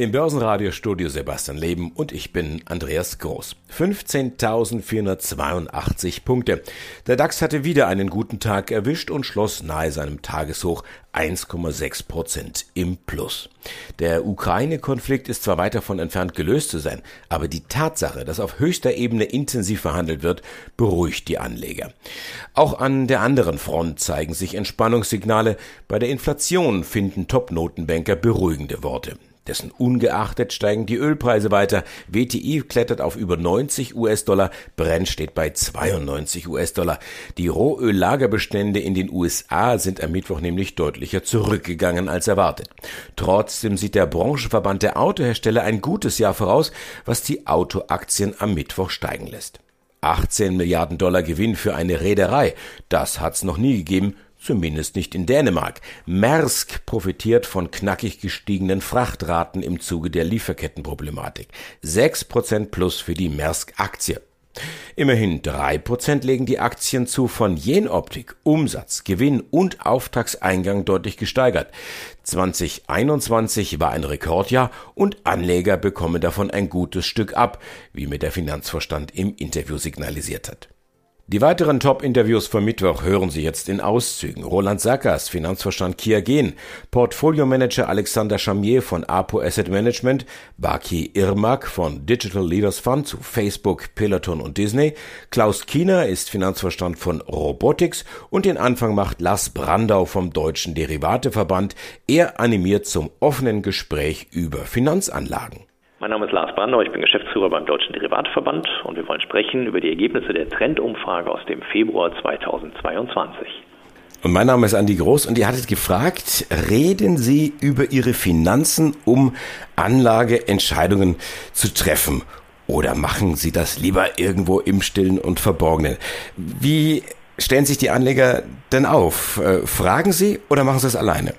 Im Börsenradiostudio Sebastian Leben und ich bin Andreas Groß. 15.482 Punkte. Der DAX hatte wieder einen guten Tag erwischt und schloss nahe seinem Tageshoch 1,6 Prozent im Plus. Der Ukraine-Konflikt ist zwar weit davon entfernt gelöst zu sein, aber die Tatsache, dass auf höchster Ebene intensiv verhandelt wird, beruhigt die Anleger. Auch an der anderen Front zeigen sich Entspannungssignale. Bei der Inflation finden Top-Notenbanker beruhigende Worte. Dessen ungeachtet steigen die Ölpreise weiter. WTI klettert auf über 90 US-Dollar, Brent steht bei 92 US-Dollar. Die Rohöllagerbestände in den USA sind am Mittwoch nämlich deutlicher zurückgegangen als erwartet. Trotzdem sieht der Branchenverband der Autohersteller ein gutes Jahr voraus, was die Autoaktien am Mittwoch steigen lässt. 18 Milliarden Dollar Gewinn für eine Reederei, das hat's noch nie gegeben, Zumindest nicht in Dänemark. Maersk profitiert von knackig gestiegenen Frachtraten im Zuge der Lieferkettenproblematik. 6% plus für die Maersk-Aktie. Immerhin 3% legen die Aktien zu von Jenoptik, Umsatz, Gewinn und Auftragseingang deutlich gesteigert. 2021 war ein Rekordjahr und Anleger bekommen davon ein gutes Stück ab, wie mir der Finanzvorstand im Interview signalisiert hat. Die weiteren Top-Interviews vom Mittwoch hören Sie jetzt in Auszügen. Roland Sackers, Finanzvorstand Kia Gen, Portfolio-Manager Alexander Chamier von Apo Asset Management, Baki Irmak von Digital Leaders Fund zu Facebook, Peloton und Disney, Klaus Kiener ist Finanzvorstand von Robotics und den Anfang macht Lars Brandau vom Deutschen Derivateverband. Er animiert zum offenen Gespräch über Finanzanlagen. Mein Name ist Lars Brandau, ich bin Geschäftsführer beim Deutschen Derivatverband und wir wollen sprechen über die Ergebnisse der Trendumfrage aus dem Februar 2022. Und mein Name ist Andi Groß und ihr hattet gefragt, reden Sie über Ihre Finanzen, um Anlageentscheidungen zu treffen? Oder machen Sie das lieber irgendwo im Stillen und Verborgenen? Wie stellen sich die Anleger denn auf? Äh, fragen Sie oder machen Sie es alleine?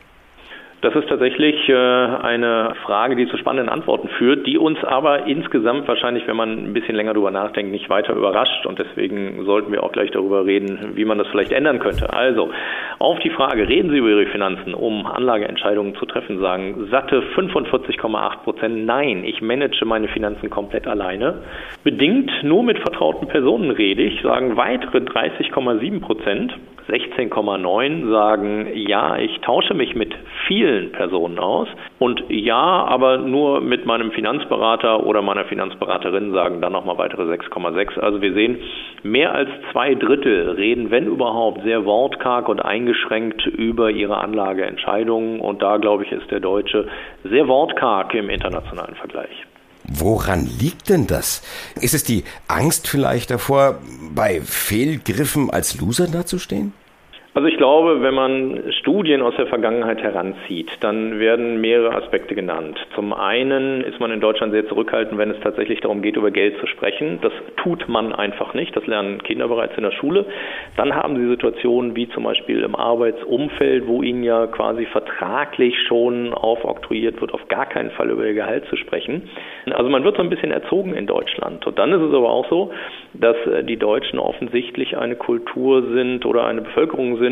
Das ist tatsächlich äh, eine Frage, die zu spannenden Antworten führt, die uns aber insgesamt wahrscheinlich, wenn man ein bisschen länger darüber nachdenkt, nicht weiter überrascht. Und deswegen sollten wir auch gleich darüber reden, wie man das vielleicht ändern könnte. Also, auf die Frage, reden Sie über Ihre Finanzen, um Anlageentscheidungen zu treffen, sagen satte 45,8 Prozent Nein, ich manage meine Finanzen komplett alleine. Bedingt nur mit vertrauten Personen rede ich, sagen weitere 30,7 Prozent. 16,9 sagen, ja, ich tausche mich mit vielen Personen aus. Und ja, aber nur mit meinem Finanzberater oder meiner Finanzberaterin sagen dann nochmal weitere 6,6. Also wir sehen, mehr als zwei Drittel reden, wenn überhaupt, sehr wortkarg und eingeschränkt über ihre Anlageentscheidungen. Und da, glaube ich, ist der Deutsche sehr wortkarg im internationalen Vergleich. Woran liegt denn das? Ist es die Angst vielleicht davor, bei Fehlgriffen als Loser dazustehen? Also ich glaube, wenn man Studien aus der Vergangenheit heranzieht, dann werden mehrere Aspekte genannt. Zum einen ist man in Deutschland sehr zurückhaltend, wenn es tatsächlich darum geht, über Geld zu sprechen. Das tut man einfach nicht. Das lernen Kinder bereits in der Schule. Dann haben sie Situationen wie zum Beispiel im Arbeitsumfeld, wo ihnen ja quasi vertraglich schon aufoktroyiert wird, auf gar keinen Fall über ihr Gehalt zu sprechen. Also man wird so ein bisschen erzogen in Deutschland. Und dann ist es aber auch so, dass die Deutschen offensichtlich eine Kultur sind oder eine Bevölkerung sind,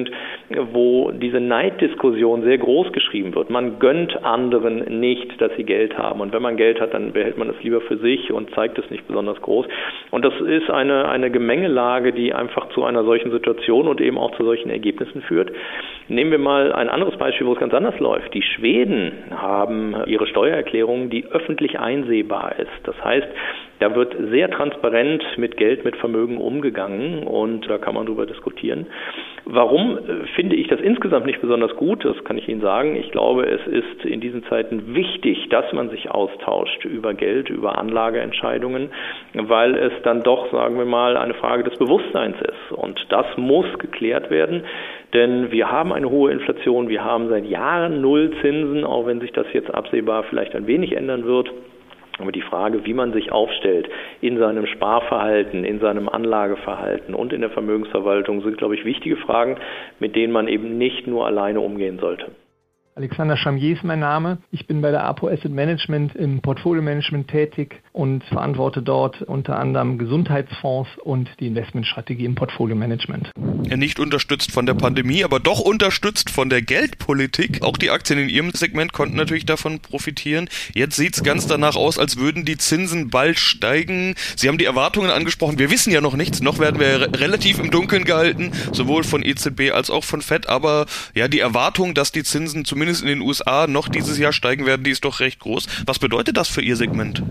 wo diese Neiddiskussion sehr groß geschrieben wird. Man gönnt anderen nicht, dass sie Geld haben. Und wenn man Geld hat, dann behält man es lieber für sich und zeigt es nicht besonders groß. Und das ist eine, eine Gemengelage, die einfach zu einer solchen Situation und eben auch zu solchen Ergebnissen führt. Nehmen wir mal ein anderes Beispiel, wo es ganz anders läuft. Die Schweden haben ihre Steuererklärung, die öffentlich einsehbar ist. Das heißt, da wird sehr transparent mit Geld, mit Vermögen umgegangen und da kann man darüber diskutieren. Warum äh, finde ich das insgesamt nicht besonders gut? Das kann ich Ihnen sagen. Ich glaube, es ist in diesen Zeiten wichtig, dass man sich austauscht über Geld, über Anlageentscheidungen, weil es dann doch, sagen wir mal, eine Frage des Bewusstseins ist. Und das muss geklärt werden, denn wir haben eine hohe Inflation, wir haben seit Jahren Nullzinsen, auch wenn sich das jetzt absehbar vielleicht ein wenig ändern wird. Aber die Frage, wie man sich aufstellt in seinem Sparverhalten, in seinem Anlageverhalten und in der Vermögensverwaltung, sind, glaube ich, wichtige Fragen, mit denen man eben nicht nur alleine umgehen sollte. Alexander Chamier ist mein Name. Ich bin bei der APO Asset Management im Portfolio Management tätig und verantworte dort unter anderem Gesundheitsfonds und die Investmentstrategie im Portfolio Management. Nicht unterstützt von der Pandemie, aber doch unterstützt von der Geldpolitik. Auch die Aktien in Ihrem Segment konnten natürlich davon profitieren. Jetzt sieht es ganz danach aus, als würden die Zinsen bald steigen. Sie haben die Erwartungen angesprochen. Wir wissen ja noch nichts. Noch werden wir relativ im Dunkeln gehalten, sowohl von EZB als auch von FED. Aber ja, die Erwartung, dass die Zinsen zumindest zumindest in den USA noch dieses Jahr steigen werden, die ist doch recht groß. Was bedeutet das für Ihr Segment?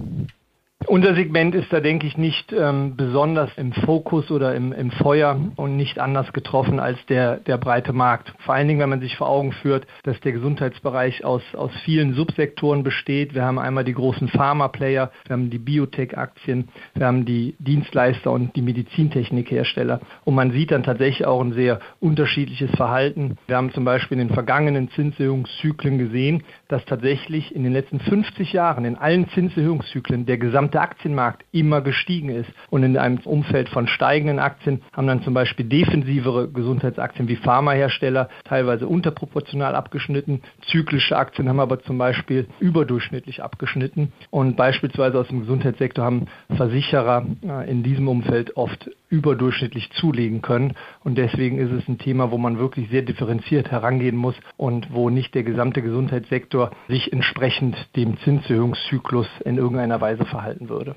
Unser Segment ist da, denke ich, nicht ähm, besonders im Fokus oder im, im Feuer und nicht anders getroffen als der, der breite Markt. Vor allen Dingen, wenn man sich vor Augen führt, dass der Gesundheitsbereich aus, aus vielen Subsektoren besteht. Wir haben einmal die großen Pharma-Player, wir haben die Biotech-Aktien, wir haben die Dienstleister und die Medizintechnikhersteller. Und man sieht dann tatsächlich auch ein sehr unterschiedliches Verhalten. Wir haben zum Beispiel in den vergangenen Zinserhöhungszyklen gesehen, dass tatsächlich in den letzten 50 Jahren in allen Zinserhöhungszyklen der gesamte gesamte Aktienmarkt immer gestiegen ist. Und in einem Umfeld von steigenden Aktien haben dann zum Beispiel defensivere Gesundheitsaktien wie Pharmahersteller teilweise unterproportional abgeschnitten. Zyklische Aktien haben aber zum Beispiel überdurchschnittlich abgeschnitten. Und beispielsweise aus dem Gesundheitssektor haben Versicherer äh, in diesem Umfeld oft überdurchschnittlich zulegen können. Und deswegen ist es ein Thema, wo man wirklich sehr differenziert herangehen muss und wo nicht der gesamte Gesundheitssektor sich entsprechend dem Zinserhöhungszyklus in irgendeiner Weise verhalten würde.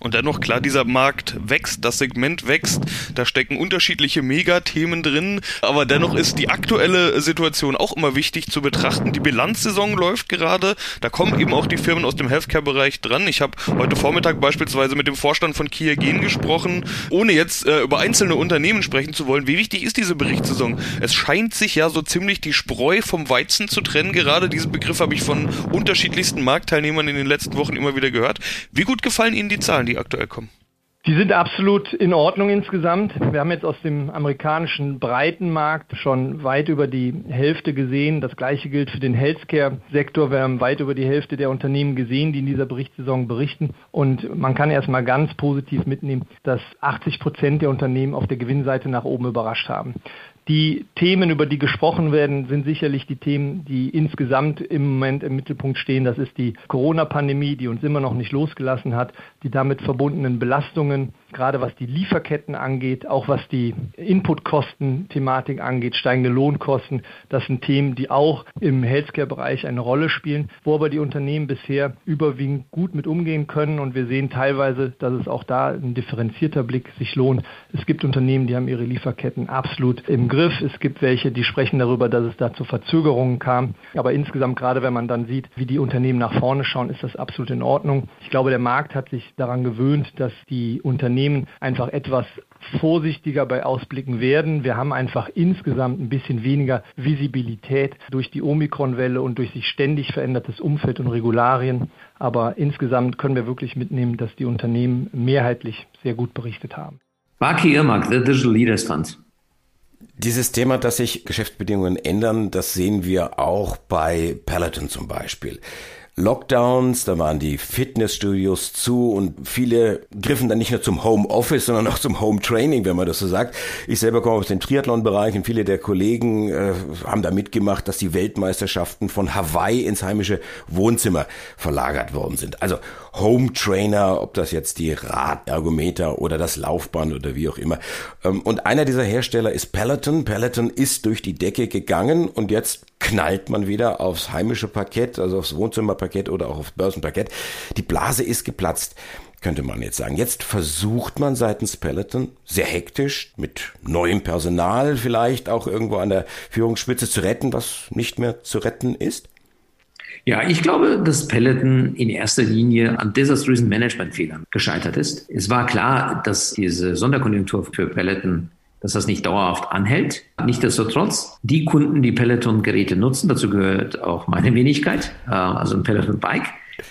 Und dennoch klar, dieser Markt wächst, das Segment wächst, da stecken unterschiedliche Megathemen drin, aber dennoch ist die aktuelle Situation auch immer wichtig zu betrachten. Die Bilanzsaison läuft gerade, da kommen eben auch die Firmen aus dem Healthcare-Bereich dran. Ich habe heute Vormittag beispielsweise mit dem Vorstand von Kia Gen gesprochen, ohne ohne jetzt äh, über einzelne Unternehmen sprechen zu wollen, wie wichtig ist diese Berichtssaison? Es scheint sich ja so ziemlich die Spreu vom Weizen zu trennen. Gerade diesen Begriff habe ich von unterschiedlichsten Marktteilnehmern in den letzten Wochen immer wieder gehört. Wie gut gefallen Ihnen die Zahlen, die aktuell kommen? Die sind absolut in Ordnung insgesamt. Wir haben jetzt aus dem amerikanischen Breitenmarkt schon weit über die Hälfte gesehen. Das gleiche gilt für den Healthcare-Sektor. Wir haben weit über die Hälfte der Unternehmen gesehen, die in dieser Berichtssaison berichten. Und man kann erstmal ganz positiv mitnehmen, dass 80 Prozent der Unternehmen auf der Gewinnseite nach oben überrascht haben. Die Themen, über die gesprochen werden, sind sicherlich die Themen, die insgesamt im Moment im Mittelpunkt stehen. Das ist die Corona-Pandemie, die uns immer noch nicht losgelassen hat, die damit verbundenen Belastungen, gerade was die Lieferketten angeht, auch was die Inputkosten-Thematik angeht, steigende Lohnkosten. Das sind Themen, die auch im Healthcare-Bereich eine Rolle spielen, wo aber die Unternehmen bisher überwiegend gut mit umgehen können. Und wir sehen teilweise, dass es auch da ein differenzierter Blick sich lohnt. Es gibt Unternehmen, die haben ihre Lieferketten absolut im Griff Begriff. Es gibt welche, die sprechen darüber, dass es da zu Verzögerungen kam. Aber insgesamt, gerade wenn man dann sieht, wie die Unternehmen nach vorne schauen, ist das absolut in Ordnung. Ich glaube, der Markt hat sich daran gewöhnt, dass die Unternehmen einfach etwas vorsichtiger bei Ausblicken werden. Wir haben einfach insgesamt ein bisschen weniger Visibilität durch die Omikron-Welle und durch sich ständig verändertes Umfeld und Regularien. Aber insgesamt können wir wirklich mitnehmen, dass die Unternehmen mehrheitlich sehr gut berichtet haben. Baki Irmak, the Digital Leaders Fund. Dieses Thema, dass sich Geschäftsbedingungen ändern, das sehen wir auch bei Peloton zum Beispiel. Lockdowns, da waren die Fitnessstudios zu und viele griffen dann nicht nur zum Homeoffice, sondern auch zum Home Training, wenn man das so sagt. Ich selber komme aus dem Triathlon-Bereich und viele der Kollegen äh, haben da mitgemacht, dass die Weltmeisterschaften von Hawaii ins heimische Wohnzimmer verlagert worden sind. Also Home Trainer, ob das jetzt die Radergometer oder das Laufband oder wie auch immer. Ähm, und einer dieser Hersteller ist Peloton. Peloton ist durch die Decke gegangen und jetzt knallt man wieder aufs heimische Parkett, also aufs Wohnzimmerparkett oder auch aufs Börsenparkett. Die Blase ist geplatzt könnte man jetzt sagen. Jetzt versucht man seitens Peloton sehr hektisch mit neuem Personal vielleicht auch irgendwo an der Führungsspitze zu retten, was nicht mehr zu retten ist? Ja, ich glaube, dass Peloton in erster Linie an desaströsen Managementfehlern gescheitert ist. Es war klar, dass diese Sonderkonjunktur für Peloton dass das nicht dauerhaft anhält. Nichtsdestotrotz, die Kunden, die Peloton-Geräte nutzen, dazu gehört auch meine Wenigkeit, äh, also ein Peloton-Bike,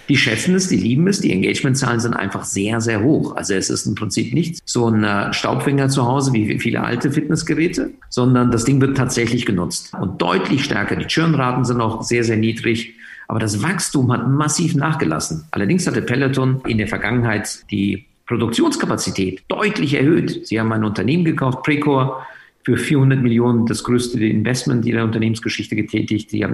die schätzen es, die lieben es, die Engagement-Zahlen sind einfach sehr, sehr hoch. Also es ist im Prinzip nicht so ein äh, Staubfinger zu Hause wie viele alte Fitnessgeräte, sondern das Ding wird tatsächlich genutzt und deutlich stärker. Die Churnraten sind auch sehr, sehr niedrig. Aber das Wachstum hat massiv nachgelassen. Allerdings hatte Peloton in der Vergangenheit die Produktionskapazität deutlich erhöht. Sie haben ein Unternehmen gekauft, Precor, für 400 Millionen das größte Investment ihrer Unternehmensgeschichte getätigt. Sie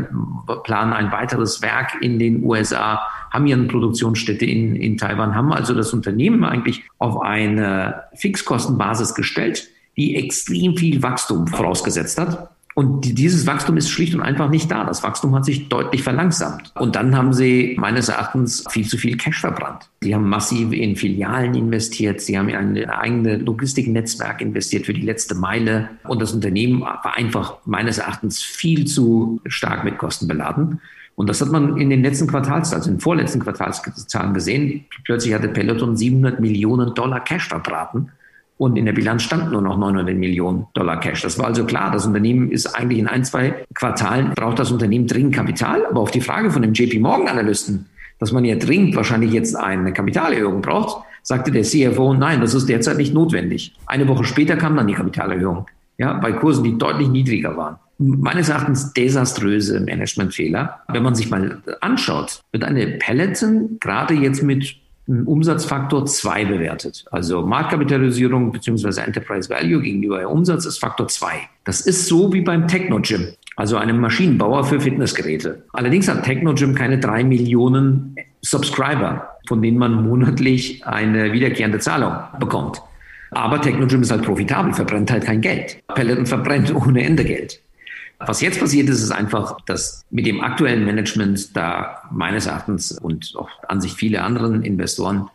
planen ein weiteres Werk in den USA, haben ihren Produktionsstätte in, in Taiwan, haben also das Unternehmen eigentlich auf eine Fixkostenbasis gestellt, die extrem viel Wachstum vorausgesetzt hat. Und dieses Wachstum ist schlicht und einfach nicht da. Das Wachstum hat sich deutlich verlangsamt. Und dann haben sie meines Erachtens viel zu viel Cash verbrannt. Sie haben massiv in Filialen investiert. Sie haben in ein eigenes Logistiknetzwerk investiert für die letzte Meile. Und das Unternehmen war einfach meines Erachtens viel zu stark mit Kosten beladen. Und das hat man in den letzten Quartals, also in den vorletzten Quartalszahlen gesehen. Plötzlich hatte Peloton 700 Millionen Dollar Cash verbraten und in der Bilanz stand nur noch 900 Millionen Dollar Cash. Das war also klar, das Unternehmen ist eigentlich in ein, zwei Quartalen, braucht das Unternehmen dringend Kapital. Aber auf die Frage von dem JP Morgan Analysten, dass man ja dringend wahrscheinlich jetzt eine Kapitalerhöhung braucht, sagte der CFO, nein, das ist derzeit nicht notwendig. Eine Woche später kam dann die Kapitalerhöhung, ja, bei Kursen, die deutlich niedriger waren. Meines Erachtens desaströse Managementfehler. Wenn man sich mal anschaut, wird eine Peloton gerade jetzt mit Umsatzfaktor 2 bewertet. Also Marktkapitalisierung bzw. Enterprise Value gegenüber Umsatz ist Faktor 2. Das ist so wie beim Technogym, also einem Maschinenbauer für Fitnessgeräte. Allerdings hat Technogym keine drei Millionen Subscriber, von denen man monatlich eine wiederkehrende Zahlung bekommt. Aber Technogym ist halt profitabel, verbrennt halt kein Geld. Peloton verbrennt ohne Ende Geld. Was jetzt passiert ist, ist einfach, dass mit dem aktuellen Management da meines Erachtens und auch an sich viele anderen Investoren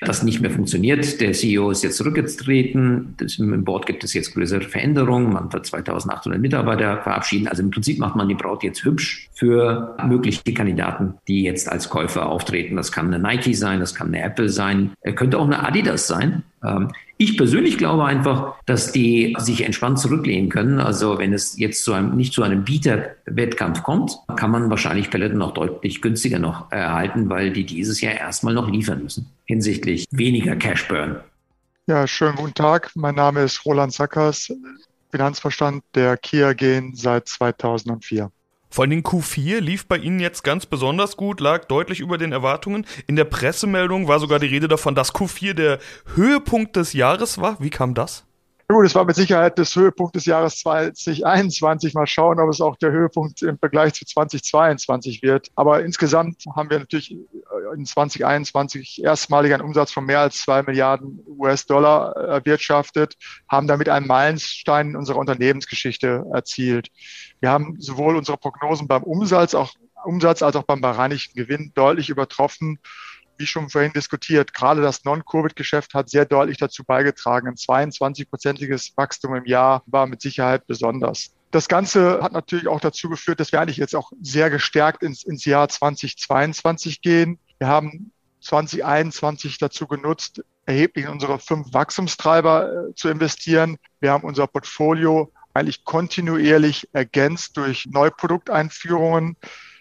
das nicht mehr funktioniert. Der CEO ist jetzt zurückgetreten. Im Board gibt es jetzt größere Veränderungen. Man wird 2800 Mitarbeiter verabschieden. Also im Prinzip macht man die Braut jetzt hübsch für mögliche Kandidaten, die jetzt als Käufer auftreten. Das kann eine Nike sein, das kann eine Apple sein, könnte auch eine Adidas sein. Ich persönlich glaube einfach, dass die sich entspannt zurücklehnen können. Also wenn es jetzt zu einem, nicht zu einem Bieterwettkampf kommt, kann man wahrscheinlich Peloton noch deutlich günstiger noch erhalten, weil die dieses Jahr erstmal noch liefern müssen hinsichtlich weniger Cash Burn. Ja, schönen guten Tag. Mein Name ist Roland Sackers, Finanzverstand der Kia Gen seit 2004. Vor Dingen Q4 lief bei Ihnen jetzt ganz besonders gut, lag deutlich über den Erwartungen. In der Pressemeldung war sogar die Rede davon, dass Q4 der Höhepunkt des Jahres war. Wie kam das? Gut, es war mit Sicherheit das Höhepunkt des Jahres 2021. Mal schauen, ob es auch der Höhepunkt im Vergleich zu 2022 wird. Aber insgesamt haben wir natürlich in 2021 erstmalig einen Umsatz von mehr als zwei Milliarden US-Dollar erwirtschaftet, haben damit einen Meilenstein in unserer Unternehmensgeschichte erzielt. Wir haben sowohl unsere Prognosen beim Umsatz, auch Umsatz als auch beim bereinigten Gewinn deutlich übertroffen wie schon vorhin diskutiert, gerade das Non-Covid-Geschäft hat sehr deutlich dazu beigetragen. Ein 22-prozentiges Wachstum im Jahr war mit Sicherheit besonders. Das Ganze hat natürlich auch dazu geführt, dass wir eigentlich jetzt auch sehr gestärkt ins, ins Jahr 2022 gehen. Wir haben 2021 dazu genutzt, erheblich in unsere fünf Wachstumstreiber äh, zu investieren. Wir haben unser Portfolio eigentlich kontinuierlich ergänzt durch Neuprodukteinführungen.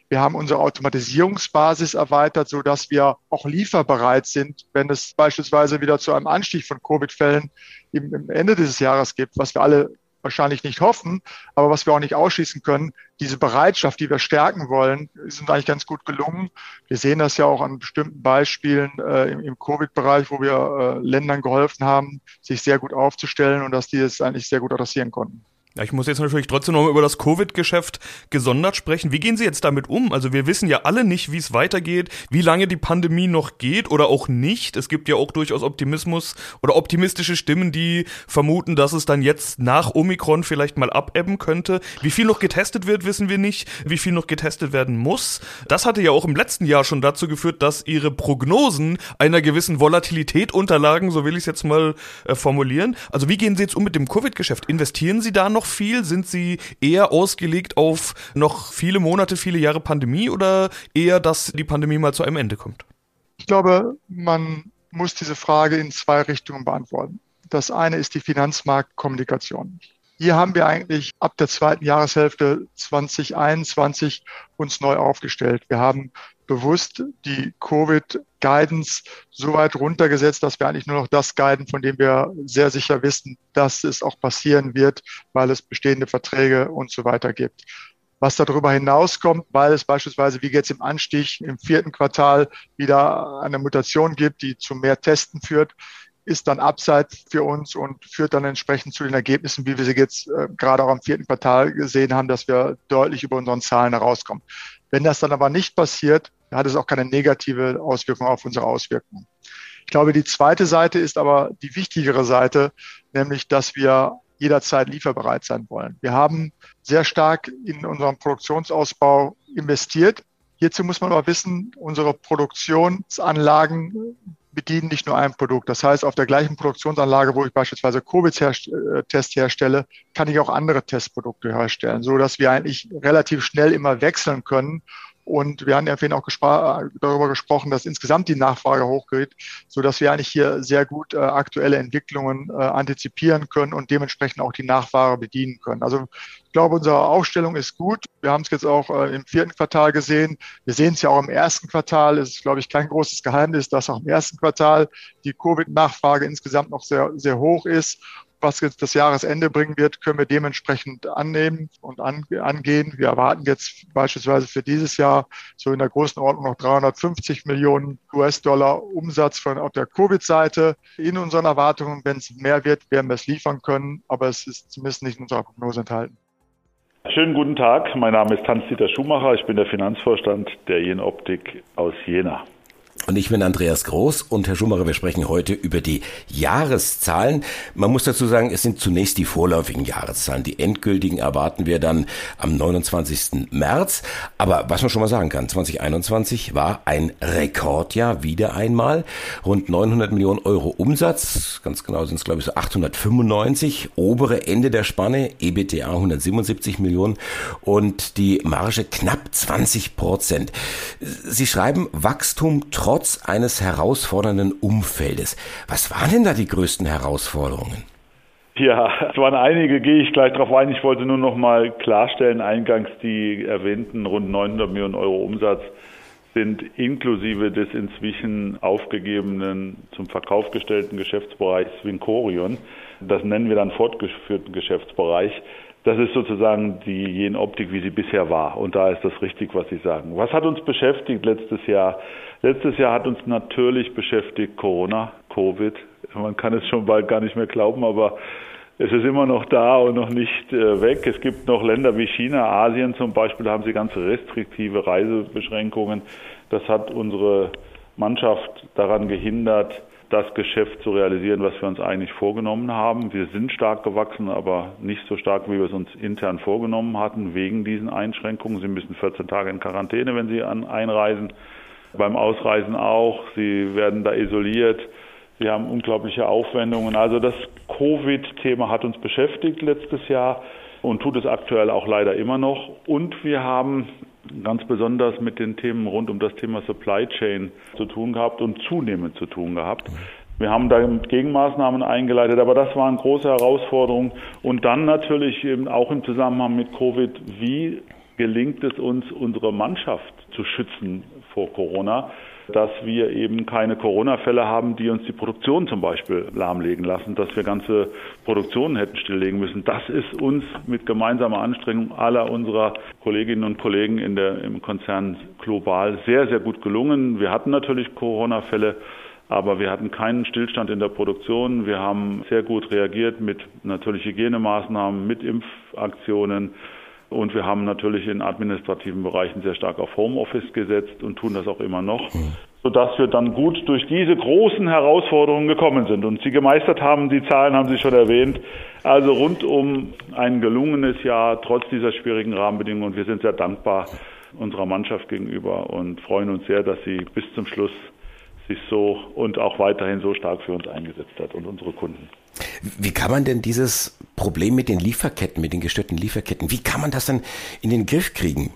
Wir haben unsere Automatisierungsbasis erweitert, so dass wir auch lieferbereit sind, wenn es beispielsweise wieder zu einem Anstieg von Covid-Fällen im Ende dieses Jahres gibt, was wir alle wahrscheinlich nicht hoffen, aber was wir auch nicht ausschließen können, diese Bereitschaft, die wir stärken wollen, ist uns eigentlich ganz gut gelungen. Wir sehen das ja auch an bestimmten Beispielen äh, im, im Covid-Bereich, wo wir äh, Ländern geholfen haben, sich sehr gut aufzustellen und dass die es eigentlich sehr gut adressieren konnten. Ja, ich muss jetzt natürlich trotzdem noch über das Covid-Geschäft gesondert sprechen. Wie gehen Sie jetzt damit um? Also wir wissen ja alle nicht, wie es weitergeht, wie lange die Pandemie noch geht oder auch nicht. Es gibt ja auch durchaus Optimismus oder optimistische Stimmen, die vermuten, dass es dann jetzt nach Omikron vielleicht mal abebben könnte. Wie viel noch getestet wird, wissen wir nicht. Wie viel noch getestet werden muss. Das hatte ja auch im letzten Jahr schon dazu geführt, dass Ihre Prognosen einer gewissen Volatilität unterlagen, so will ich es jetzt mal äh, formulieren. Also wie gehen Sie jetzt um mit dem Covid-Geschäft? Investieren Sie da noch noch viel? Sind Sie eher ausgelegt auf noch viele Monate, viele Jahre Pandemie oder eher, dass die Pandemie mal zu einem Ende kommt? Ich glaube, man muss diese Frage in zwei Richtungen beantworten. Das eine ist die Finanzmarktkommunikation. Hier haben wir eigentlich ab der zweiten Jahreshälfte 2021 uns neu aufgestellt. Wir haben bewusst die Covid-Guidance so weit runtergesetzt, dass wir eigentlich nur noch das guiden, von dem wir sehr sicher wissen, dass es auch passieren wird, weil es bestehende Verträge und so weiter gibt. Was darüber hinauskommt, weil es beispielsweise wie jetzt im Anstich im vierten Quartal wieder eine Mutation gibt, die zu mehr Testen führt, ist dann Upside für uns und führt dann entsprechend zu den Ergebnissen, wie wir sie jetzt äh, gerade auch am vierten Quartal gesehen haben, dass wir deutlich über unseren Zahlen herauskommen. Wenn das dann aber nicht passiert, hat es auch keine negative Auswirkung auf unsere Auswirkungen. Ich glaube, die zweite Seite ist aber die wichtigere Seite, nämlich, dass wir jederzeit lieferbereit sein wollen. Wir haben sehr stark in unseren Produktionsausbau investiert. Hierzu muss man aber wissen, unsere Produktionsanlagen bedienen nicht nur ein Produkt. Das heißt, auf der gleichen Produktionsanlage, wo ich beispielsweise Covid-Test herstelle, kann ich auch andere Testprodukte herstellen, so dass wir eigentlich relativ schnell immer wechseln können und wir haben ja vorhin auch gespr darüber gesprochen, dass insgesamt die Nachfrage hochgeht, so dass wir eigentlich hier sehr gut äh, aktuelle Entwicklungen äh, antizipieren können und dementsprechend auch die Nachfrage bedienen können. Also ich glaube, unsere Aufstellung ist gut. Wir haben es jetzt auch äh, im vierten Quartal gesehen. Wir sehen es ja auch im ersten Quartal. Es ist, glaube ich, kein großes Geheimnis, dass auch im ersten Quartal die Covid-Nachfrage insgesamt noch sehr, sehr hoch ist was jetzt das Jahresende bringen wird, können wir dementsprechend annehmen und an, angehen. Wir erwarten jetzt beispielsweise für dieses Jahr so in der Größenordnung noch 350 Millionen US-Dollar Umsatz von auf der Covid-Seite. In unseren Erwartungen, wenn es mehr wird, werden wir es liefern können, aber es ist zumindest nicht in unserer Prognose enthalten. Schönen guten Tag, mein Name ist Hans-Dieter Schumacher, ich bin der Finanzvorstand der Jen Optik aus Jena. Und ich bin Andreas Groß und Herr Schumacher, wir sprechen heute über die Jahreszahlen. Man muss dazu sagen, es sind zunächst die vorläufigen Jahreszahlen. Die endgültigen erwarten wir dann am 29. März. Aber was man schon mal sagen kann, 2021 war ein Rekordjahr wieder einmal. Rund 900 Millionen Euro Umsatz, ganz genau sind es glaube ich so 895, obere Ende der Spanne, EBTA 177 Millionen und die Marge knapp 20 Prozent. Sie schreiben Wachstum trotz trotz eines herausfordernden Umfeldes. Was waren denn da die größten Herausforderungen? Ja, es waren einige, gehe ich gleich darauf ein. Ich wollte nur noch mal klarstellen, eingangs die erwähnten rund 900 Millionen Euro Umsatz sind inklusive des inzwischen aufgegebenen, zum Verkauf gestellten Geschäftsbereichs Vincorion. Das nennen wir dann fortgeführten Geschäftsbereich. Das ist sozusagen die jene Optik, wie sie bisher war. Und da ist das richtig, was Sie sagen. Was hat uns beschäftigt letztes Jahr? Letztes Jahr hat uns natürlich beschäftigt Corona, Covid. Man kann es schon bald gar nicht mehr glauben, aber es ist immer noch da und noch nicht äh, weg. Es gibt noch Länder wie China, Asien zum Beispiel, haben sie ganz restriktive Reisebeschränkungen. Das hat unsere Mannschaft daran gehindert, das Geschäft zu realisieren, was wir uns eigentlich vorgenommen haben. Wir sind stark gewachsen, aber nicht so stark, wie wir es uns intern vorgenommen hatten, wegen diesen Einschränkungen. Sie müssen 14 Tage in Quarantäne, wenn Sie einreisen. Beim Ausreisen auch. Sie werden da isoliert. Sie haben unglaubliche Aufwendungen. Also das Covid-Thema hat uns beschäftigt letztes Jahr und tut es aktuell auch leider immer noch. Und wir haben ganz besonders mit den Themen rund um das Thema Supply Chain zu tun gehabt und zunehmend zu tun gehabt. Wir haben da Gegenmaßnahmen eingeleitet, aber das waren große Herausforderungen. Und dann natürlich eben auch im Zusammenhang mit Covid, wie gelingt es uns, unsere Mannschaft zu schützen vor Corona? dass wir eben keine Corona-Fälle haben, die uns die Produktion zum Beispiel lahmlegen lassen, dass wir ganze Produktionen hätten stilllegen müssen. Das ist uns mit gemeinsamer Anstrengung aller unserer Kolleginnen und Kollegen in der, im Konzern global sehr, sehr gut gelungen. Wir hatten natürlich Corona-Fälle. Aber wir hatten keinen Stillstand in der Produktion. Wir haben sehr gut reagiert mit natürlich Hygienemaßnahmen, mit Impfaktionen. Und wir haben natürlich in administrativen Bereichen sehr stark auf Homeoffice gesetzt und tun das auch immer noch, mhm. sodass wir dann gut durch diese großen Herausforderungen gekommen sind und sie gemeistert haben. Die Zahlen haben Sie schon erwähnt. Also rundum ein gelungenes Jahr trotz dieser schwierigen Rahmenbedingungen. Und wir sind sehr dankbar unserer Mannschaft gegenüber und freuen uns sehr, dass sie bis zum Schluss sich so und auch weiterhin so stark für uns eingesetzt hat und unsere Kunden. Wie kann man denn dieses Problem mit den Lieferketten, mit den gestörten Lieferketten, wie kann man das denn in den Griff kriegen?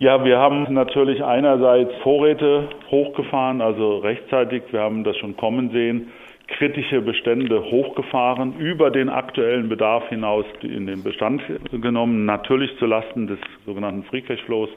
Ja, wir haben natürlich einerseits Vorräte hochgefahren, also rechtzeitig, wir haben das schon kommen sehen, kritische Bestände hochgefahren, über den aktuellen Bedarf hinaus in den Bestand genommen, natürlich zulasten des sogenannten Free Cash Flows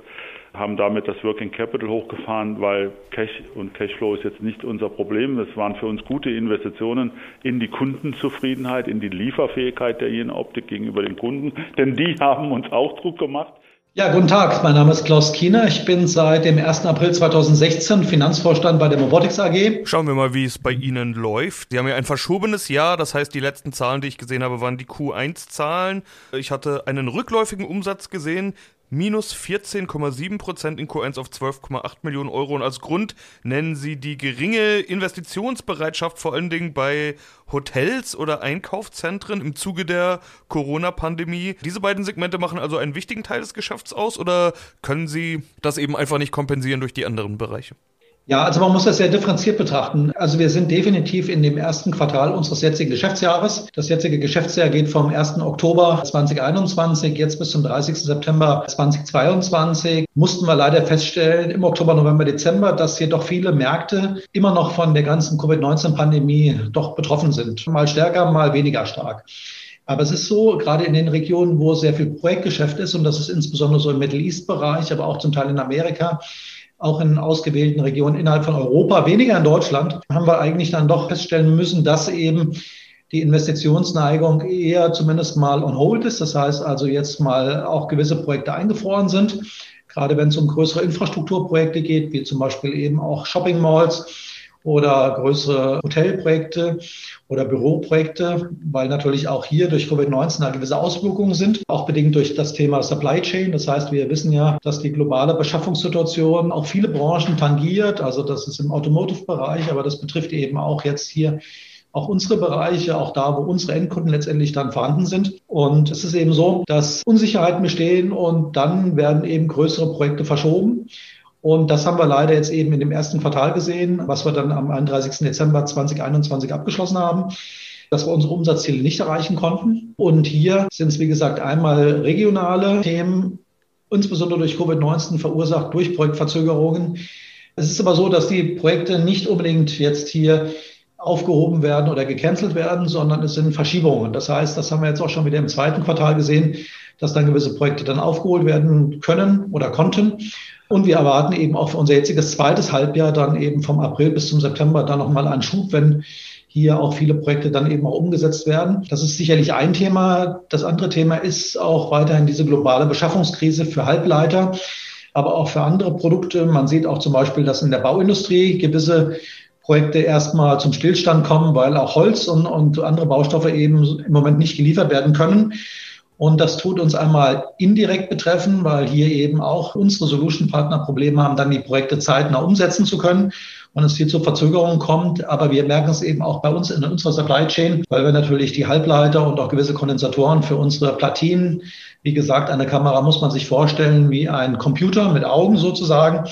haben damit das Working Capital hochgefahren, weil Cash und Cashflow ist jetzt nicht unser Problem. Das waren für uns gute Investitionen in die Kundenzufriedenheit, in die Lieferfähigkeit der Jen Optik gegenüber den Kunden, denn die haben uns auch Druck gemacht. Ja, guten Tag. Mein Name ist Klaus Kiener. Ich bin seit dem 1. April 2016 Finanzvorstand bei der Robotics AG. Schauen wir mal, wie es bei Ihnen läuft. Sie haben ja ein verschobenes Jahr. Das heißt, die letzten Zahlen, die ich gesehen habe, waren die Q1-Zahlen. Ich hatte einen rückläufigen Umsatz gesehen minus 14,7 Prozent in Q1 auf 12,8 Millionen Euro. Und als Grund nennen sie die geringe Investitionsbereitschaft vor allen Dingen bei Hotels oder Einkaufszentren im Zuge der Corona-Pandemie. Diese beiden Segmente machen also einen wichtigen Teil des Geschäfts aus oder können sie das eben einfach nicht kompensieren durch die anderen Bereiche? Ja, also man muss das sehr differenziert betrachten. Also wir sind definitiv in dem ersten Quartal unseres jetzigen Geschäftsjahres. Das jetzige Geschäftsjahr geht vom 1. Oktober 2021 jetzt bis zum 30. September 2022. Mussten wir leider feststellen im Oktober, November, Dezember, dass jedoch viele Märkte immer noch von der ganzen Covid-19-Pandemie doch betroffen sind. Mal stärker, mal weniger stark. Aber es ist so, gerade in den Regionen, wo sehr viel Projektgeschäft ist, und das ist insbesondere so im Middle East-Bereich, aber auch zum Teil in Amerika, auch in ausgewählten Regionen innerhalb von Europa, weniger in Deutschland, haben wir eigentlich dann doch feststellen müssen, dass eben die Investitionsneigung eher zumindest mal on hold ist. Das heißt also jetzt mal auch gewisse Projekte eingefroren sind. Gerade wenn es um größere Infrastrukturprojekte geht, wie zum Beispiel eben auch Shopping Malls oder größere Hotelprojekte oder Büroprojekte, weil natürlich auch hier durch Covid-19 gewisse Auswirkungen sind, auch bedingt durch das Thema Supply Chain. Das heißt, wir wissen ja, dass die globale Beschaffungssituation auch viele Branchen tangiert. Also das ist im Automotive-Bereich, aber das betrifft eben auch jetzt hier auch unsere Bereiche, auch da, wo unsere Endkunden letztendlich dann vorhanden sind. Und es ist eben so, dass Unsicherheiten bestehen und dann werden eben größere Projekte verschoben. Und das haben wir leider jetzt eben in dem ersten Quartal gesehen, was wir dann am 31. Dezember 2021 abgeschlossen haben dass wir unsere Umsatzziele nicht erreichen konnten. Und hier sind es, wie gesagt, einmal regionale Themen, insbesondere durch Covid-19 verursacht, durch Projektverzögerungen. Es ist aber so, dass die Projekte nicht unbedingt jetzt hier aufgehoben werden oder gecancelt werden, sondern es sind Verschiebungen. Das heißt, das haben wir jetzt auch schon wieder im zweiten Quartal gesehen, dass dann gewisse Projekte dann aufgeholt werden können oder konnten. Und wir erwarten eben auch für unser jetziges zweites Halbjahr dann eben vom April bis zum September dann nochmal einen Schub, wenn hier auch viele Projekte dann eben auch umgesetzt werden. Das ist sicherlich ein Thema. Das andere Thema ist auch weiterhin diese globale Beschaffungskrise für Halbleiter, aber auch für andere Produkte. Man sieht auch zum Beispiel, dass in der Bauindustrie gewisse Projekte erstmal zum Stillstand kommen, weil auch Holz und, und andere Baustoffe eben im Moment nicht geliefert werden können. Und das tut uns einmal indirekt betreffen, weil hier eben auch unsere Solution-Partner Probleme haben, dann die Projekte zeitnah umsetzen zu können und es hier zu Verzögerungen kommt. Aber wir merken es eben auch bei uns in unserer Supply Chain, weil wir natürlich die Halbleiter und auch gewisse Kondensatoren für unsere Platinen, wie gesagt, eine Kamera muss man sich vorstellen wie ein Computer mit Augen sozusagen,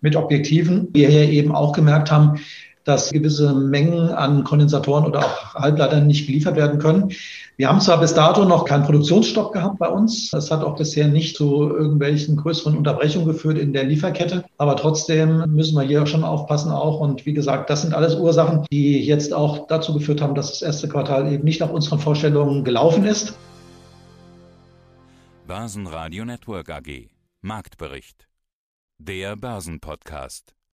mit Objektiven. Wir hier eben auch gemerkt haben, dass gewisse Mengen an Kondensatoren oder auch Halbleitern nicht geliefert werden können. Wir haben zwar bis dato noch keinen Produktionsstopp gehabt bei uns. Das hat auch bisher nicht zu irgendwelchen größeren Unterbrechungen geführt in der Lieferkette. Aber trotzdem müssen wir hier schon aufpassen auch. Und wie gesagt, das sind alles Ursachen, die jetzt auch dazu geführt haben, dass das erste Quartal eben nicht nach unseren Vorstellungen gelaufen ist. Börsenradio Network AG. Marktbericht. Der Börsenpodcast.